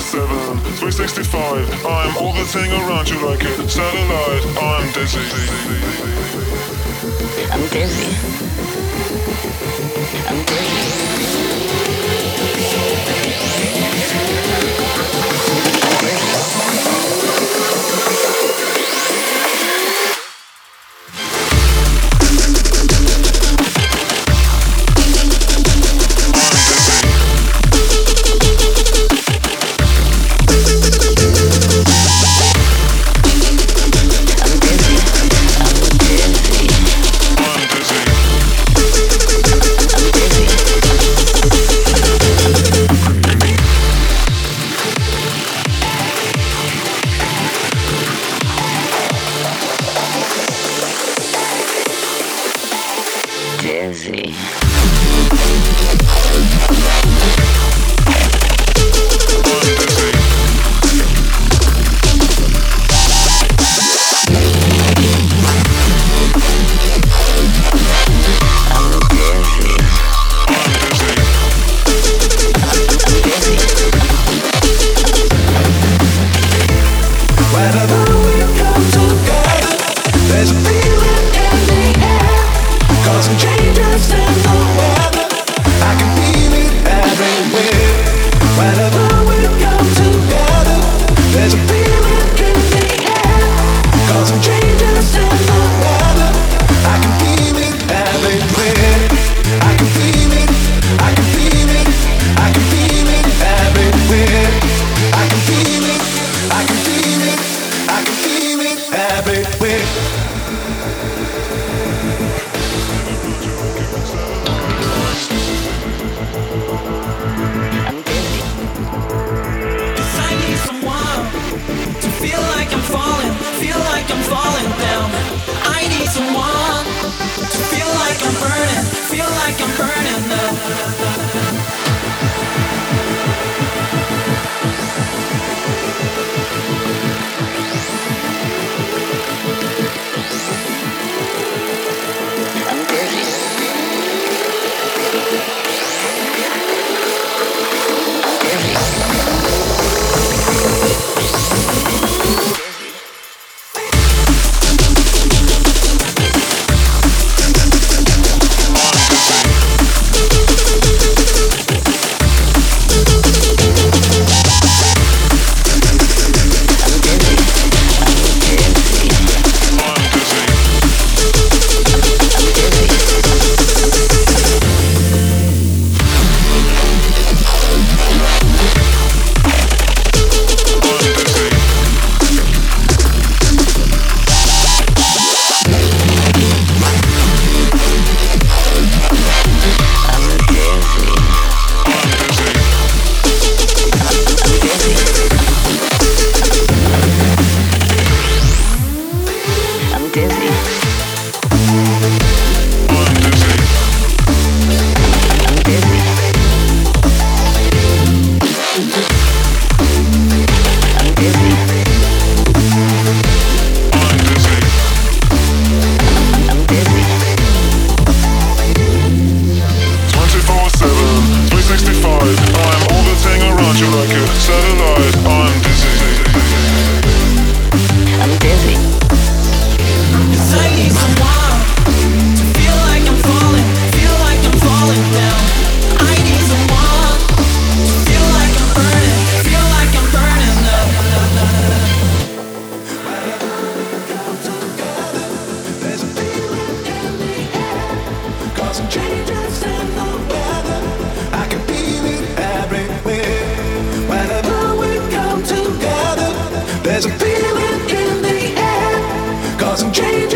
7, 365. I'm all the thing around you like a satellite. I'm dizzy. I'm dizzy. There's a feeling in the air Causing changes in like I'm burning up. dream